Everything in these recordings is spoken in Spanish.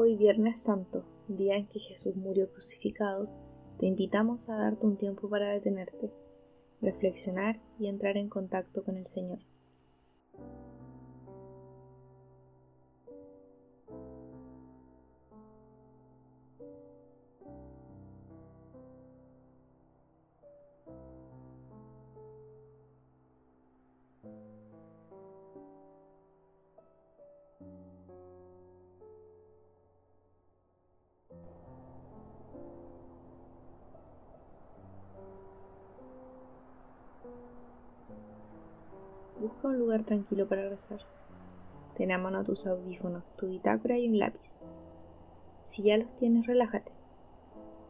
hoy Viernes Santo, día en que Jesús murió crucificado, te invitamos a darte un tiempo para detenerte, reflexionar y entrar en contacto con el Señor. Busca un lugar tranquilo para rezar. Ten a mano tus audífonos, tu bitácora y un lápiz. Si ya los tienes, relájate.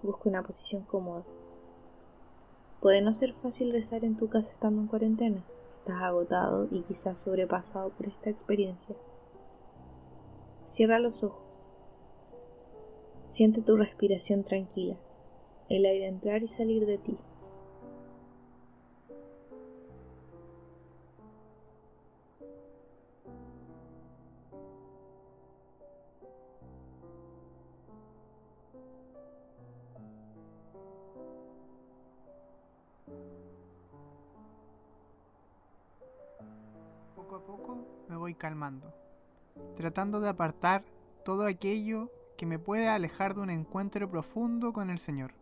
Busca una posición cómoda. Puede no ser fácil rezar en tu casa estando en cuarentena. Estás agotado y quizás sobrepasado por esta experiencia. Cierra los ojos. Siente tu respiración tranquila, el aire entrar y salir de ti. Calmando, tratando de apartar todo aquello que me puede alejar de un encuentro profundo con el Señor.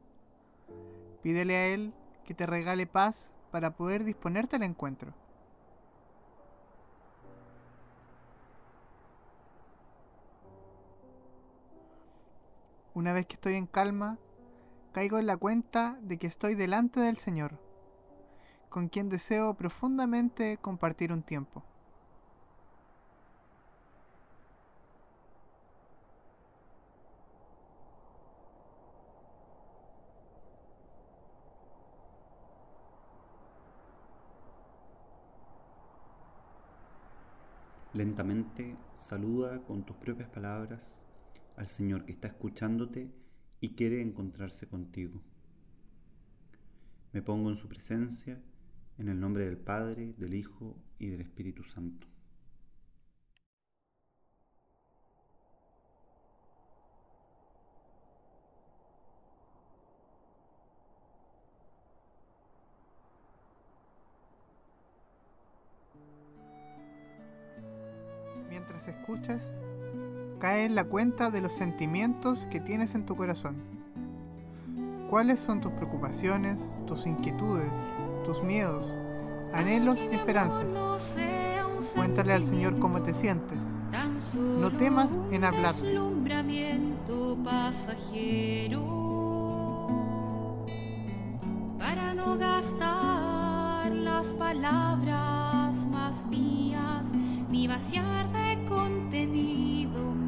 Pídele a Él que te regale paz para poder disponerte al encuentro. Una vez que estoy en calma, caigo en la cuenta de que estoy delante del Señor, con quien deseo profundamente compartir un tiempo. Lentamente saluda con tus propias palabras al Señor que está escuchándote y quiere encontrarse contigo. Me pongo en su presencia en el nombre del Padre, del Hijo y del Espíritu Santo. Escuchas, cae en la cuenta de los sentimientos que tienes en tu corazón. ¿Cuáles son tus preocupaciones, tus inquietudes, tus miedos, anhelos y esperanzas? Cuéntale al Señor cómo te sientes. No temas en hablarle. Para no gastar las palabras más mías ni vaciar de contenido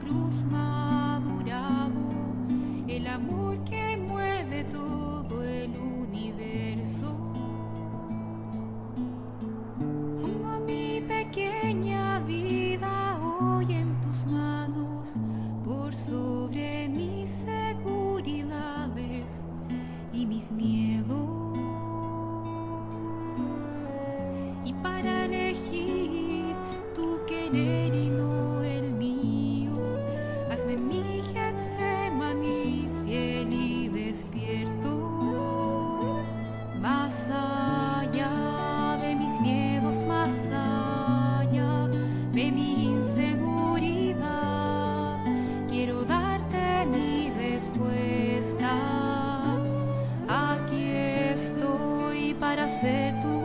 Cruz madurado, el amor que mueve todo para hacer tu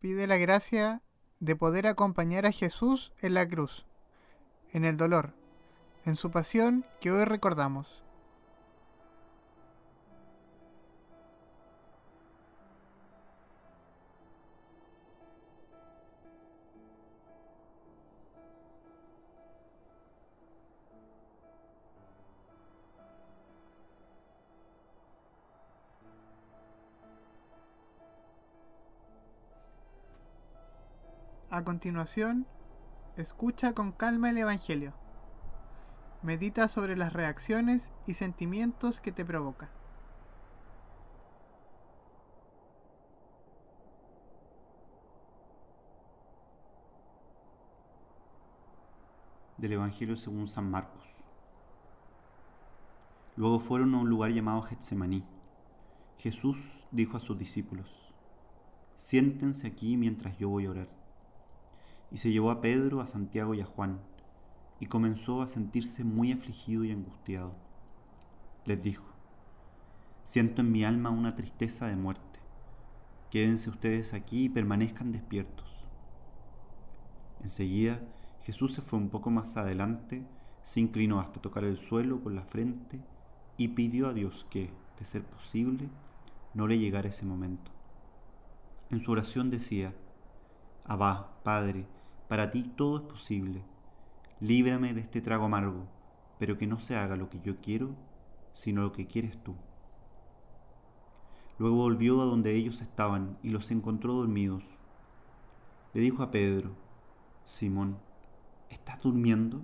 Pide la gracia de poder acompañar a Jesús en la cruz, en el dolor, en su pasión que hoy recordamos. Continuación, escucha con calma el Evangelio. Medita sobre las reacciones y sentimientos que te provoca. del Evangelio según San Marcos. Luego fueron a un lugar llamado Getsemaní. Jesús dijo a sus discípulos, siéntense aquí mientras yo voy a orar. Y se llevó a Pedro, a Santiago y a Juan, y comenzó a sentirse muy afligido y angustiado. Les dijo, siento en mi alma una tristeza de muerte. Quédense ustedes aquí y permanezcan despiertos. Enseguida Jesús se fue un poco más adelante, se inclinó hasta tocar el suelo con la frente y pidió a Dios que, de ser posible, no le llegara ese momento. En su oración decía, Abba, Padre, para ti todo es posible. Líbrame de este trago amargo, pero que no se haga lo que yo quiero, sino lo que quieres tú. Luego volvió a donde ellos estaban y los encontró dormidos. Le dijo a Pedro, Simón, ¿estás durmiendo?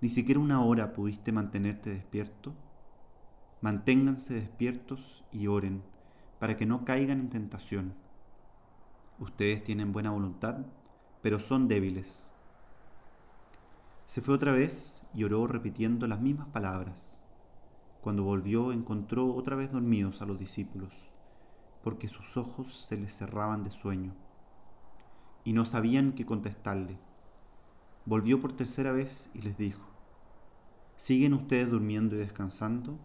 ¿Ni siquiera una hora pudiste mantenerte despierto? Manténganse despiertos y oren, para que no caigan en tentación. Ustedes tienen buena voluntad, pero son débiles. Se fue otra vez y oró repitiendo las mismas palabras. Cuando volvió encontró otra vez dormidos a los discípulos, porque sus ojos se les cerraban de sueño, y no sabían qué contestarle. volvió por tercera vez y les dijo, ¿siguen ustedes durmiendo y descansando?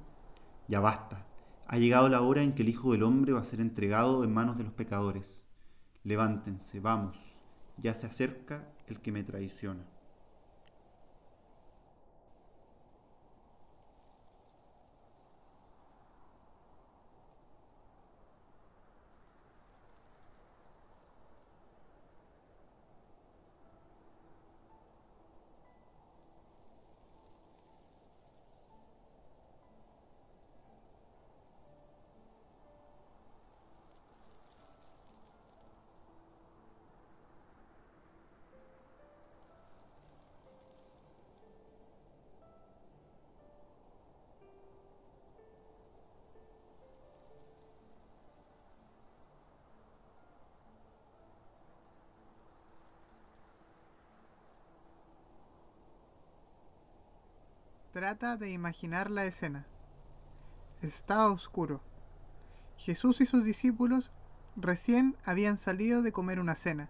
Ya basta, ha llegado la hora en que el Hijo del Hombre va a ser entregado en manos de los pecadores. Levántense, vamos, ya se acerca el que me traiciona. Trata de imaginar la escena. Está oscuro. Jesús y sus discípulos recién habían salido de comer una cena,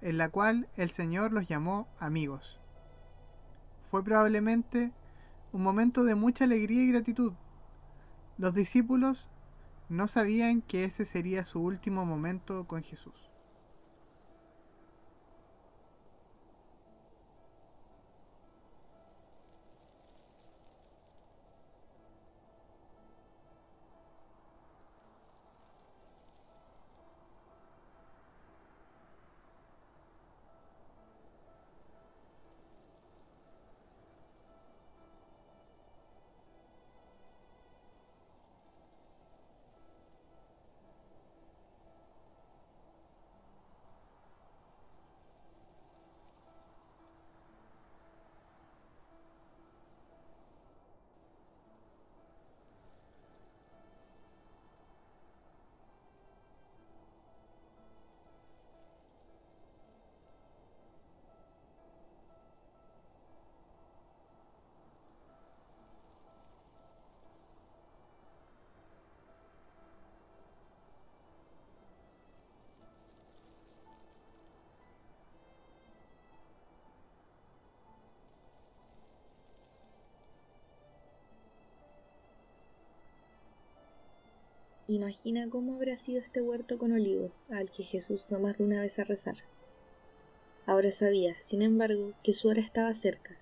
en la cual el Señor los llamó amigos. Fue probablemente un momento de mucha alegría y gratitud. Los discípulos no sabían que ese sería su último momento con Jesús. Imagina cómo habrá sido este huerto con olivos al que Jesús fue más de una vez a rezar. Ahora sabía, sin embargo, que su hora estaba cerca,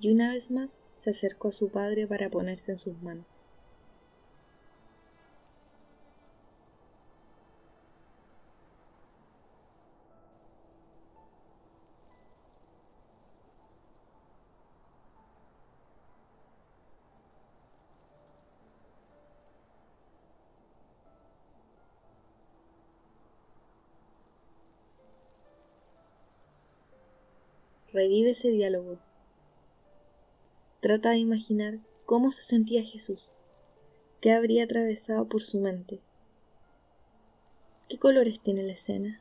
y una vez más se acercó a su padre para ponerse en sus manos. Revive ese diálogo. Trata de imaginar cómo se sentía Jesús, qué habría atravesado por su mente, qué colores tiene la escena.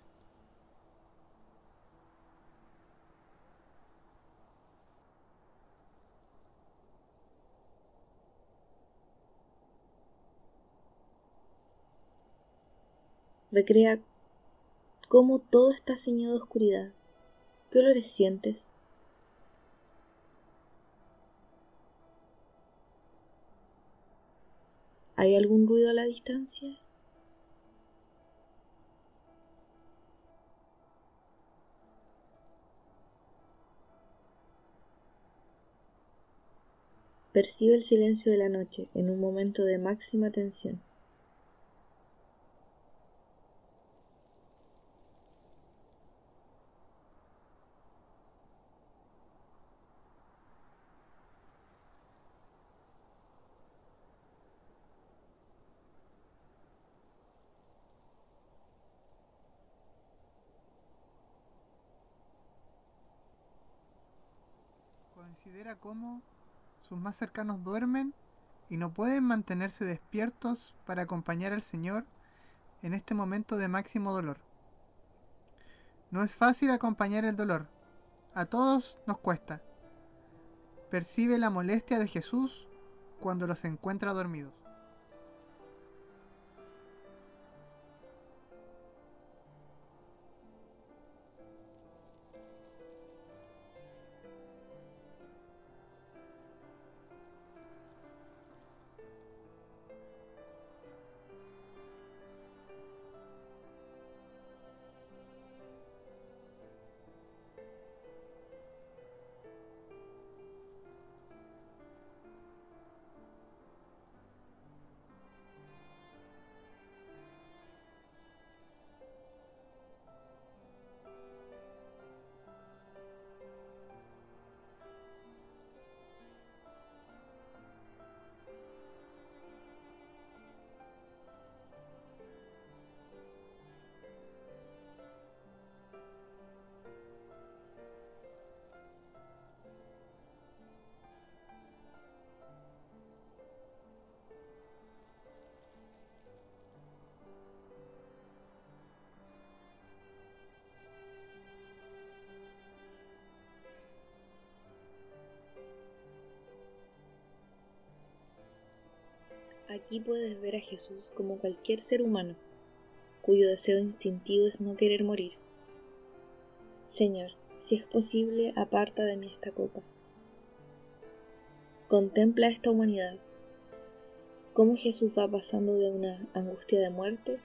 Recrea cómo todo está ceñido de oscuridad. ¿Qué olores sientes? ¿Hay algún ruido a la distancia? Percibe el silencio de la noche en un momento de máxima tensión. Considera cómo sus más cercanos duermen y no pueden mantenerse despiertos para acompañar al Señor en este momento de máximo dolor. No es fácil acompañar el dolor, a todos nos cuesta. Percibe la molestia de Jesús cuando los encuentra dormidos. Aquí puedes ver a Jesús como cualquier ser humano, cuyo deseo instintivo es no querer morir. Señor, si es posible, aparta de mí esta copa. Contempla esta humanidad, cómo Jesús va pasando de una angustia de muerte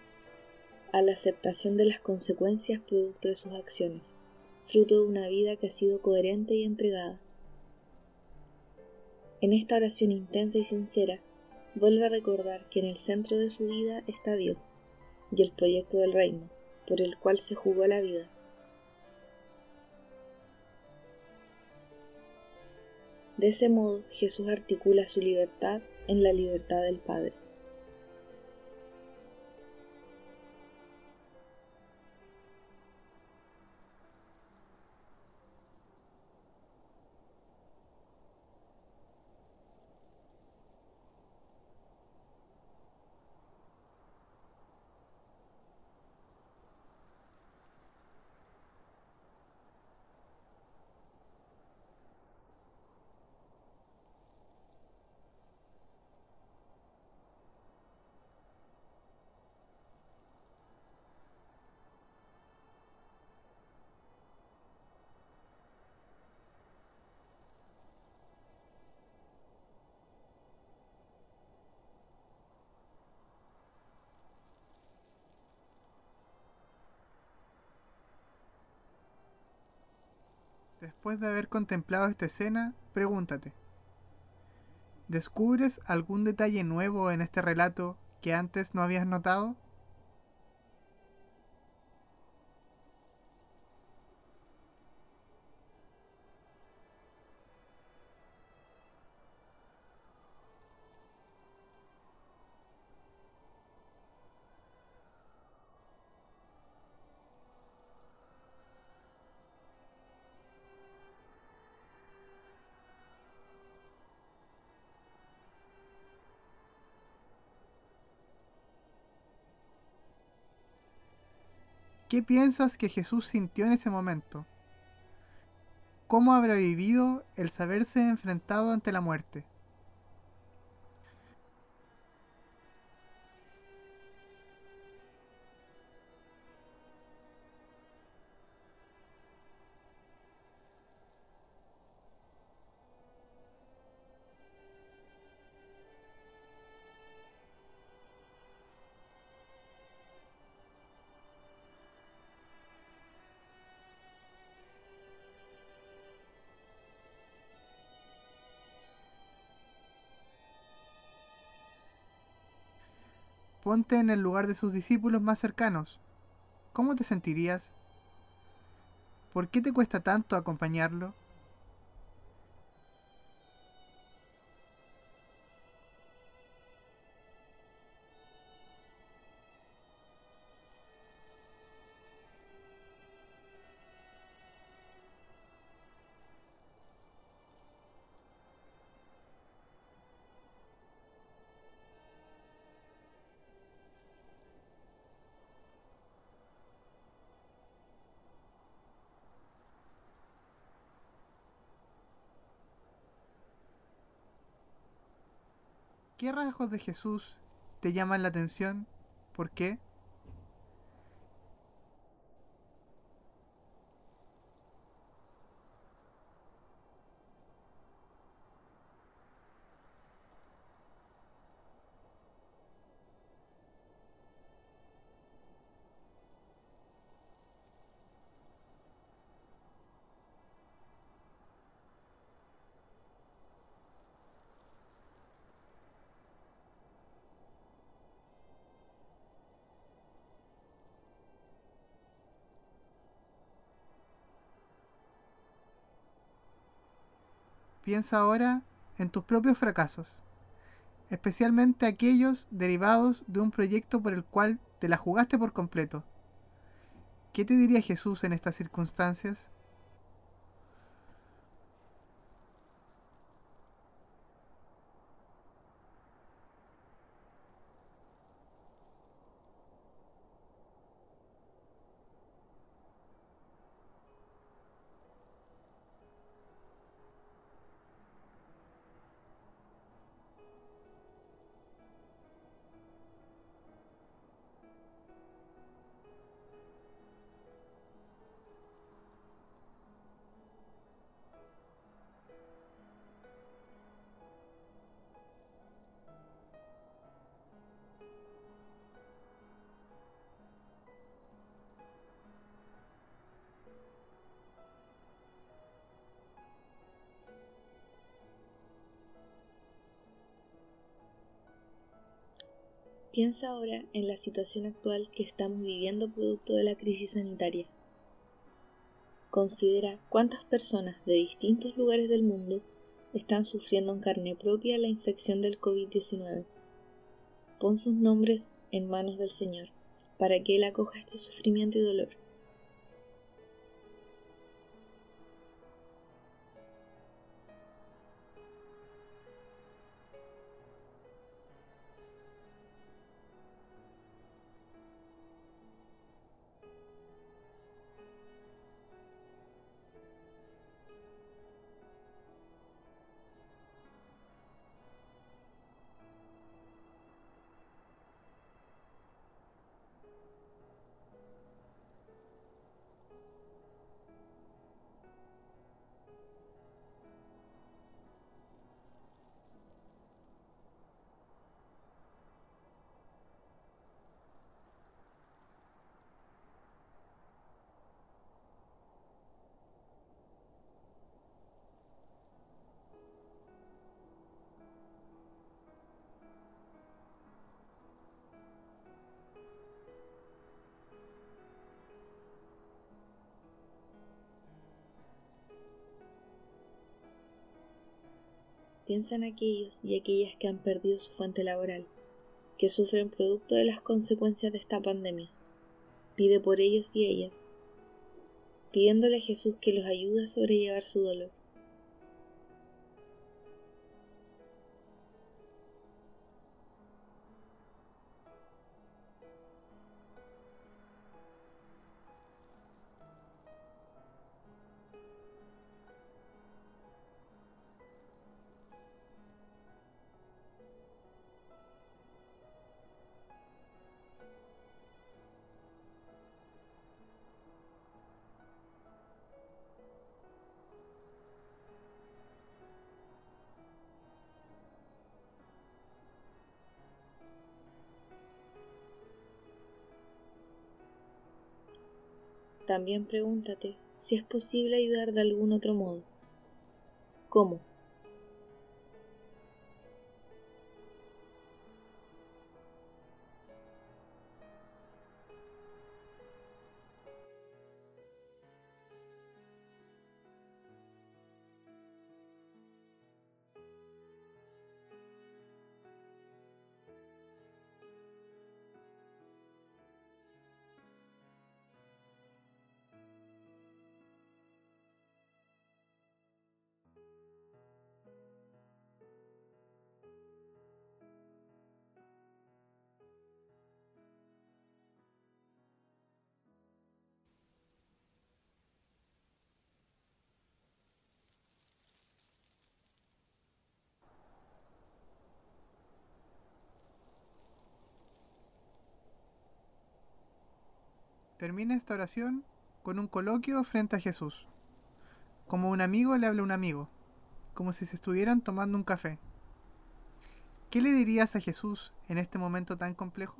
a la aceptación de las consecuencias producto de sus acciones, fruto de una vida que ha sido coherente y entregada. En esta oración intensa y sincera, vuelve a recordar que en el centro de su vida está Dios y el proyecto del reino, por el cual se jugó la vida. De ese modo, Jesús articula su libertad en la libertad del Padre. Después de haber contemplado esta escena, pregúntate, ¿descubres algún detalle nuevo en este relato que antes no habías notado? ¿Qué piensas que Jesús sintió en ese momento? ¿Cómo habrá vivido el saberse enfrentado ante la muerte? Ponte en el lugar de sus discípulos más cercanos. ¿Cómo te sentirías? ¿Por qué te cuesta tanto acompañarlo? ¿Qué rasgos de Jesús te llaman la atención? ¿Por qué? Piensa ahora en tus propios fracasos, especialmente aquellos derivados de un proyecto por el cual te la jugaste por completo. ¿Qué te diría Jesús en estas circunstancias? Piensa ahora en la situación actual que estamos viviendo producto de la crisis sanitaria. Considera cuántas personas de distintos lugares del mundo están sufriendo en carne propia la infección del COVID-19. Pon sus nombres en manos del Señor, para que Él acoja este sufrimiento y dolor. Piensa en aquellos y aquellas que han perdido su fuente laboral, que sufren producto de las consecuencias de esta pandemia. Pide por ellos y ellas, pidiéndole a Jesús que los ayude a sobrellevar su dolor. También pregúntate si es posible ayudar de algún otro modo. ¿Cómo? Termina esta oración con un coloquio frente a Jesús, como un amigo le habla a un amigo, como si se estuvieran tomando un café. ¿Qué le dirías a Jesús en este momento tan complejo?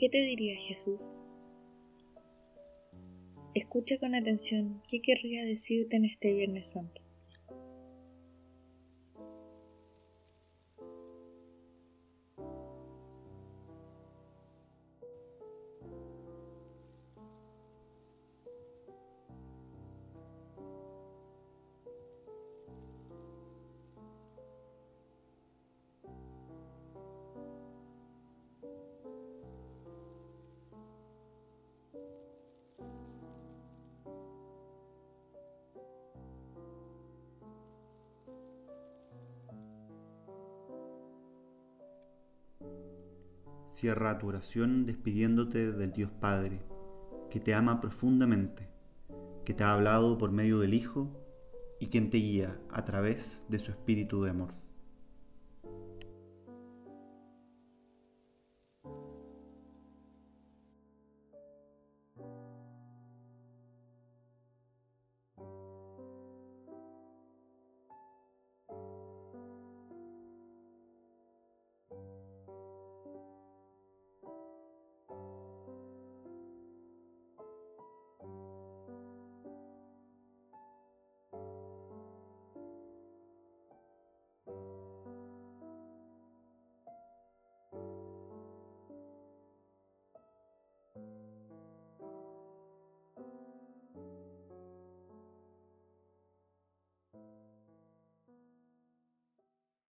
¿Qué te diría Jesús? Escucha con atención qué querría decirte en este Viernes Santo. Cierra tu oración despidiéndote del Dios Padre, que te ama profundamente, que te ha hablado por medio del Hijo y quien te guía a través de su espíritu de amor.